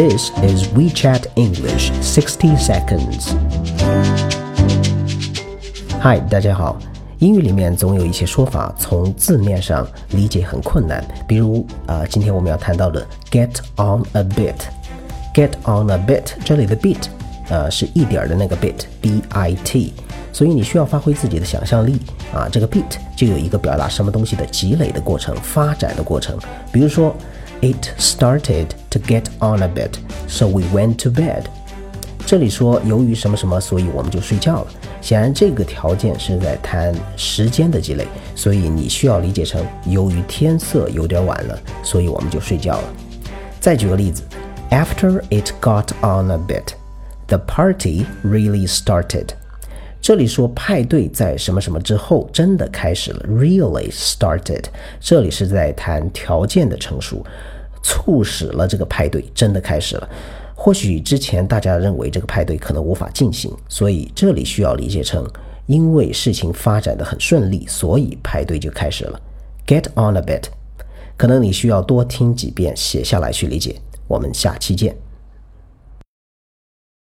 This is WeChat English 60 seconds. Hi，大家好。英语里面总有一些说法，从字面上理解很困难。比如啊、呃，今天我们要谈到的 get on a bit，get on a bit，这里的 bit，呃，是一点的那个 bit，b i t，所以你需要发挥自己的想象力啊。这个 bit 就有一个表达什么东西的积累的过程、发展的过程。比如说 ，It started to get on a bit，so we went to bed。这里说由于什么什么，所以我们就睡觉了。显然，这个条件是在谈时间的积累，所以你需要理解成由于天色有点晚了，所以我们就睡觉了。再举个例子，After it got on a bit, the party really started。 这里说派对在什么什么之后真的开始了，really started。这里是在谈条件的成熟，促使了这个派对真的开始了。或许之前大家认为这个派对可能无法进行，所以这里需要理解成，因为事情发展的很顺利，所以派对就开始了。Get on a bit，可能你需要多听几遍，写下来去理解。我们下期见。